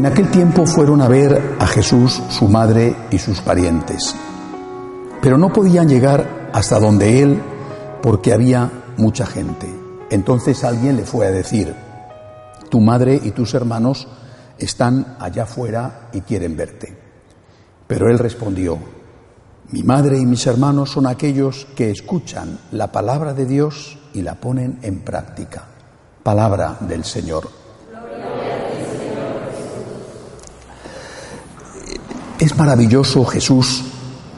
En aquel tiempo fueron a ver a Jesús, su madre y sus parientes, pero no podían llegar hasta donde él porque había mucha gente. Entonces alguien le fue a decir, tu madre y tus hermanos están allá afuera y quieren verte. Pero él respondió, mi madre y mis hermanos son aquellos que escuchan la palabra de Dios y la ponen en práctica. Palabra del Señor. Maravilloso Jesús,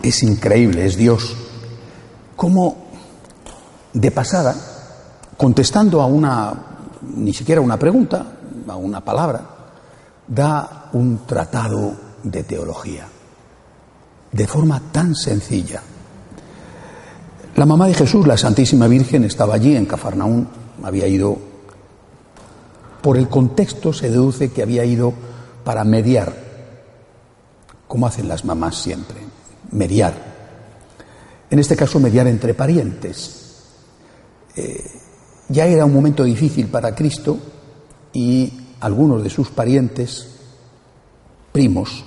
es increíble, es Dios. Como de pasada, contestando a una, ni siquiera una pregunta, a una palabra, da un tratado de teología, de forma tan sencilla. La mamá de Jesús, la Santísima Virgen, estaba allí en Cafarnaún, había ido, por el contexto se deduce que había ido para mediar, como hacen las mamás siempre, mediar. En este caso, mediar entre parientes. Eh, ya era un momento difícil para Cristo y algunos de sus parientes, primos,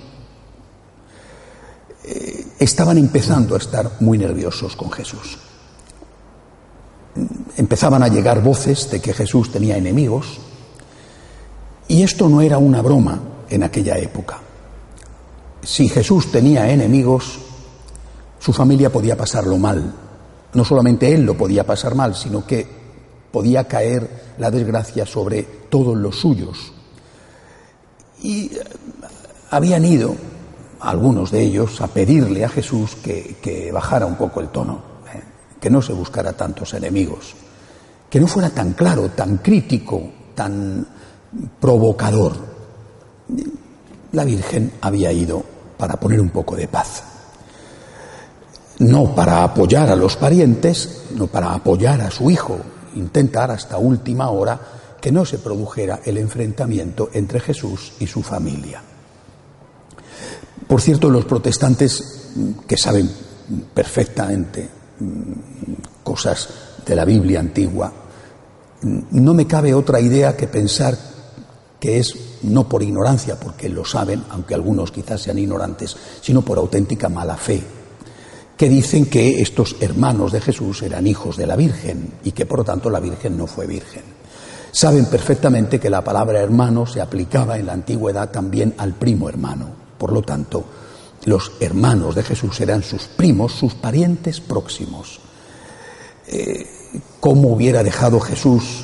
eh, estaban empezando a estar muy nerviosos con Jesús. Empezaban a llegar voces de que Jesús tenía enemigos y esto no era una broma en aquella época. Si Jesús tenía enemigos, su familia podía pasarlo mal. No solamente él lo podía pasar mal, sino que podía caer la desgracia sobre todos los suyos. Y eh, habían ido algunos de ellos a pedirle a Jesús que, bajara un poco el tono, ¿eh? que no se buscara tantos enemigos, que no fuera tan claro, tan crítico, tan provocador. La Virgen había ido para poner un poco de paz. No para apoyar a los parientes, no para apoyar a su hijo, intentar hasta última hora que no se produjera el enfrentamiento entre Jesús y su familia. Por cierto, los protestantes mm, que saben perfectamente mm, cosas de la Biblia antigua, mm, no me cabe otra idea que pensar que es no por ignorancia, porque lo saben, aunque algunos quizás sean ignorantes, sino por auténtica mala fe, que dicen que estos hermanos de Jesús eran hijos de la Virgen y que por lo tanto la Virgen no fue virgen. Saben perfectamente que la palabra hermano se aplicaba en la antigüedad también al primo hermano. Por lo tanto, los hermanos de Jesús eran sus primos, sus parientes próximos. Eh, ¿Cómo hubiera dejado Jesús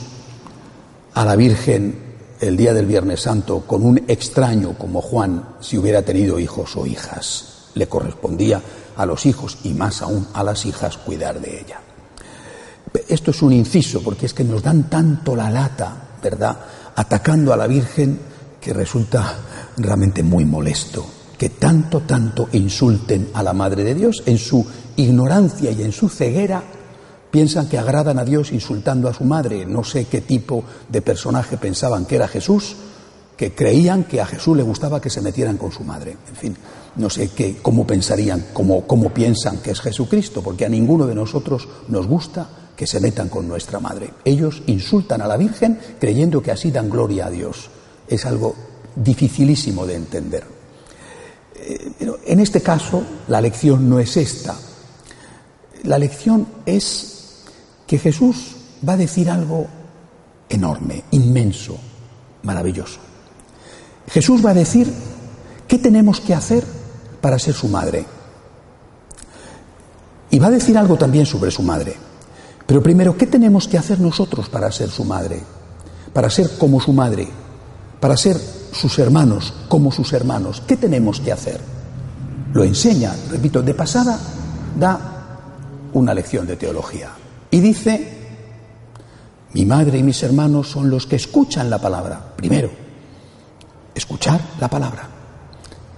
a la Virgen el día del Viernes Santo con un extraño como Juan si hubiera tenido hijos o hijas? Le correspondía a los hijos y más aún a las hijas cuidar de ella. Esto es un inciso porque es que nos dan tanto la lata, ¿verdad? Atacando a la Virgen que resulta realmente muy molesto que tanto, tanto insulten a la Madre de Dios en su ignorancia y en su ceguera. Piensan que agradan a Dios insultando a su madre. No sé qué tipo de personaje pensaban que era Jesús, que creían que a Jesús le gustaba que se metieran con su madre. En fin, no sé qué, cómo pensarían, cómo, cómo piensan que es Jesucristo, porque a ninguno de nosotros nos gusta que se metan con nuestra madre. Ellos insultan a la Virgen creyendo que así dan gloria a Dios. Es algo dificilísimo de entender. Eh, pero en este caso la lección no es esta. La lección es que Jesús va a decir algo enorme, inmenso, maravilloso. Jesús va a decir qué tenemos que hacer para ser su madre. Y va a decir algo también sobre su madre. Pero primero, ¿qué tenemos que hacer nosotros para ser su madre? Para ser como su madre, para ser sus hermanos como sus hermanos. ¿Qué tenemos que hacer? Lo enseña, repito, de pasada da una lección de teología. Y dice, mi madre y mis hermanos son los que escuchan la palabra. Primero, escuchar la palabra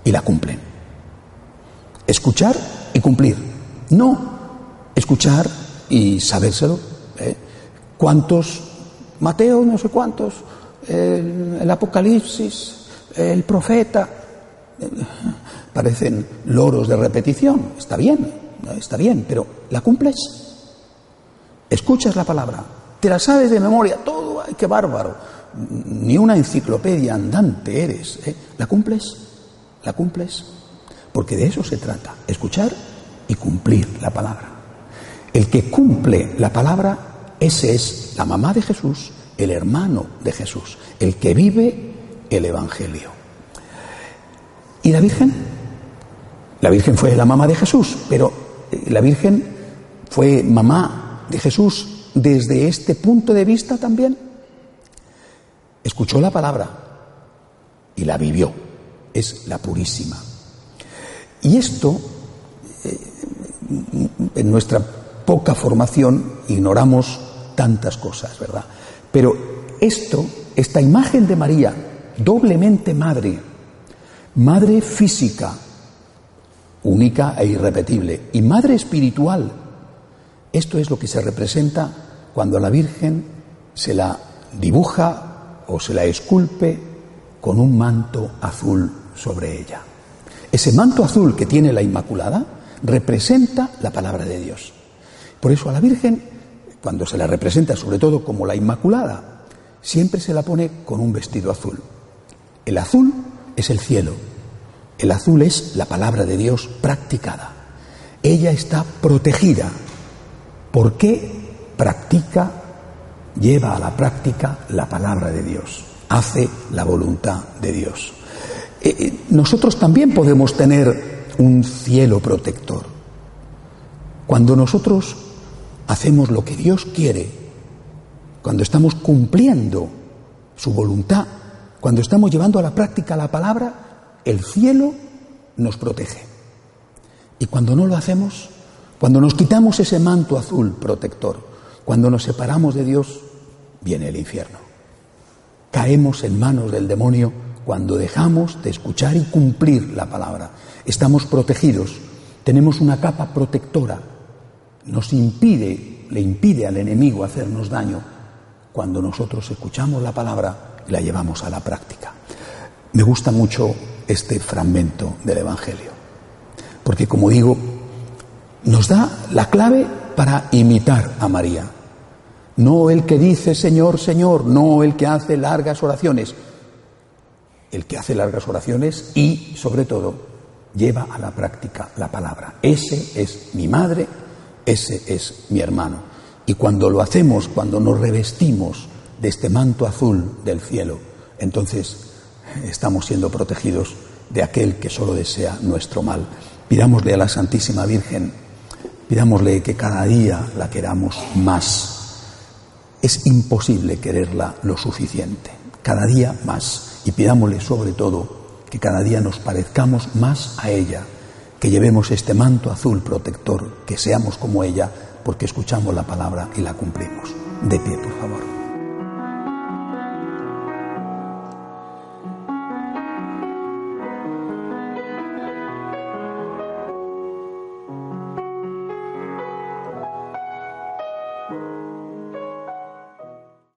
y la cumplen. Escuchar y cumplir. No escuchar y sabérselo. ¿eh? ¿Cuántos? Mateo, no sé cuántos el, Apocalipsis, el profeta. Parecen loros de repetición. Está bien, está bien, pero ¿la cumples? Escuchas la palabra, te la sabes de memoria, todo, ay, qué bárbaro. ni una enciclopedia andante eres. ¿eh? ¿La cumples? ¿La cumples? Porque de eso se trata, escuchar y cumplir la palabra. El que cumple la palabra, ese es la mamá de Jesús, el hermano de Jesús, el que vive el Evangelio. ¿Y la Virgen? La Virgen fue la mamá de Jesús, pero eh, la Virgen fue mamá de Jesús desde este punto de vista también. Escuchó la palabra y la vivió. Es la purísima. Y esto, eh, en nuestra poca formación, ignoramos tantas cosas, ¿verdad? Pero esto, esta imagen de María, doblemente madre, madre física, única e irrepetible, y madre espiritual, esto es lo que se representa cuando la Virgen se la dibuja o se la esculpe con un manto azul sobre ella. Ese manto azul que tiene la Inmaculada representa la palabra de Dios. Por eso a la Virgen, cuando se la representa sobre todo como la Inmaculada, siempre se la pone con un vestido azul. El azul es el cielo, el azul es la palabra de Dios practicada. Ella está protegida porque practica, lleva a la práctica la palabra de Dios, hace la voluntad de Dios. Eh, eh, nosotros también podemos tener un cielo protector. Cuando nosotros hacemos lo que Dios quiere, cuando estamos cumpliendo su voluntad, cuando estamos llevando a la práctica la palabra, el cielo nos protege. Y cuando no lo hacemos, cuando nos quitamos ese manto azul protector, cuando nos separamos de Dios, viene el infierno. Caemos en manos del demonio cuando dejamos de escuchar y cumplir la palabra. Estamos protegidos, tenemos una capa protectora. Nos impide, le impide al enemigo hacernos daño cuando nosotros escuchamos la palabra y la llevamos a la práctica. Me gusta mucho este fragmento del Evangelio, porque como digo, nos da la clave para imitar a María. No el que dice Señor, Señor, no el que hace largas oraciones, el que hace largas oraciones y, sobre todo, lleva a la práctica la palabra. Ese es mi madre, ese es mi hermano. Y cuando lo hacemos, cuando nos revestimos de este manto azul del cielo, entonces estamos siendo protegidos de aquel que solo desea nuestro mal. Pidámosle a la Santísima Virgen Pidámosle que cada día la queramos más. Es imposible quererla lo suficiente, cada día más. Y pidámosle sobre todo que cada día nos parezcamos más a ella, que llevemos este manto azul protector, que seamos como ella, porque escuchamos la palabra y la cumplimos. De pie, por favor.